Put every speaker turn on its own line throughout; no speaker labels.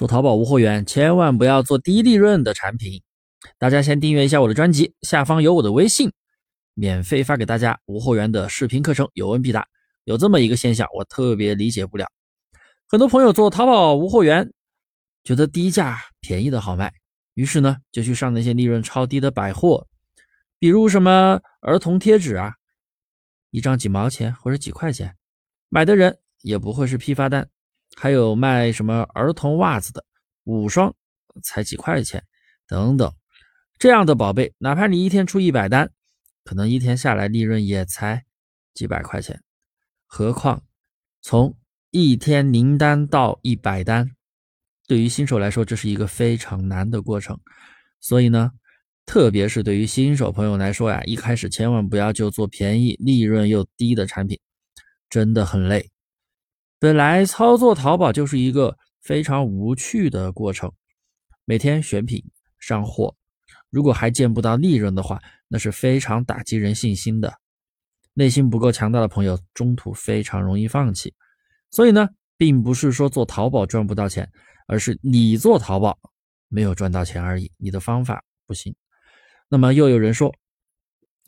做淘宝无货源，千万不要做低利润的产品。大家先订阅一下我的专辑，下方有我的微信，免费发给大家无货源的视频课程，有问必答。有这么一个现象，我特别理解不了。很多朋友做淘宝无货源，觉得低价便宜的好卖，于是呢就去上那些利润超低的百货，比如什么儿童贴纸啊，一张几毛钱或者几块钱，买的人也不会是批发单。还有卖什么儿童袜子的，五双才几块钱，等等，这样的宝贝，哪怕你一天出一百单，可能一天下来利润也才几百块钱。何况从一天零单到一百单，对于新手来说，这是一个非常难的过程。所以呢，特别是对于新手朋友来说呀，一开始千万不要就做便宜、利润又低的产品，真的很累。本来操作淘宝就是一个非常无趣的过程，每天选品上货，如果还见不到利润的话，那是非常打击人信心的。内心不够强大的朋友，中途非常容易放弃。所以呢，并不是说做淘宝赚不到钱，而是你做淘宝没有赚到钱而已，你的方法不行。那么又有人说，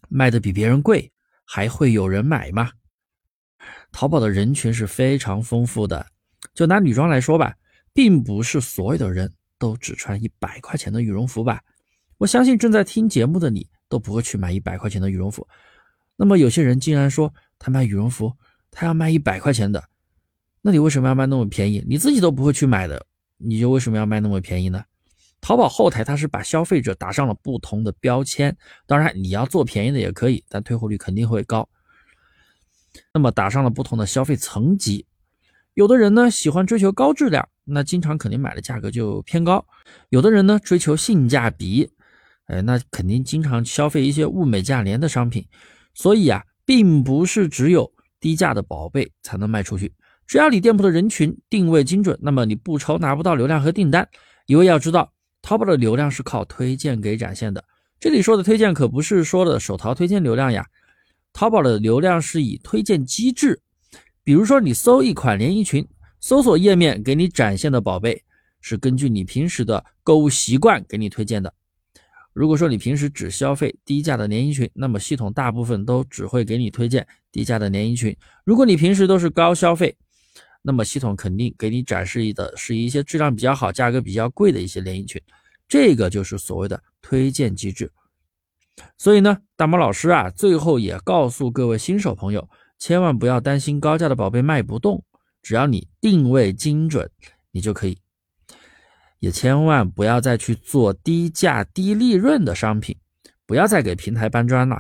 卖的比别人贵，还会有人买吗？淘宝的人群是非常丰富的，就拿女装来说吧，并不是所有的人都只穿一百块钱的羽绒服吧。我相信正在听节目的你都不会去买一百块钱的羽绒服。那么有些人竟然说他卖羽绒服，他要卖一百块钱的，那你为什么要卖那么便宜？你自己都不会去买的，你就为什么要卖那么便宜呢？淘宝后台它是把消费者打上了不同的标签，当然你要做便宜的也可以，但退货率肯定会高。那么打上了不同的消费层级，有的人呢喜欢追求高质量，那经常肯定买的价格就偏高；有的人呢追求性价比，哎，那肯定经常消费一些物美价廉的商品。所以啊，并不是只有低价的宝贝才能卖出去，只要你店铺的人群定位精准，那么你不愁拿不到流量和订单。因为要知道，淘宝的流量是靠推荐给展现的。这里说的推荐可不是说的手淘推荐流量呀。淘宝的流量是以推荐机制，比如说你搜一款连衣裙，搜索页面给你展现的宝贝是根据你平时的购物习惯给你推荐的。如果说你平时只消费低价的连衣裙，那么系统大部分都只会给你推荐低价的连衣裙。如果你平时都是高消费，那么系统肯定给你展示的是一些质量比较好、价格比较贵的一些连衣裙。这个就是所谓的推荐机制。所以呢，大毛老师啊，最后也告诉各位新手朋友，千万不要担心高价的宝贝卖不动，只要你定位精准，你就可以。也千万不要再去做低价低利润的商品，不要再给平台搬砖了。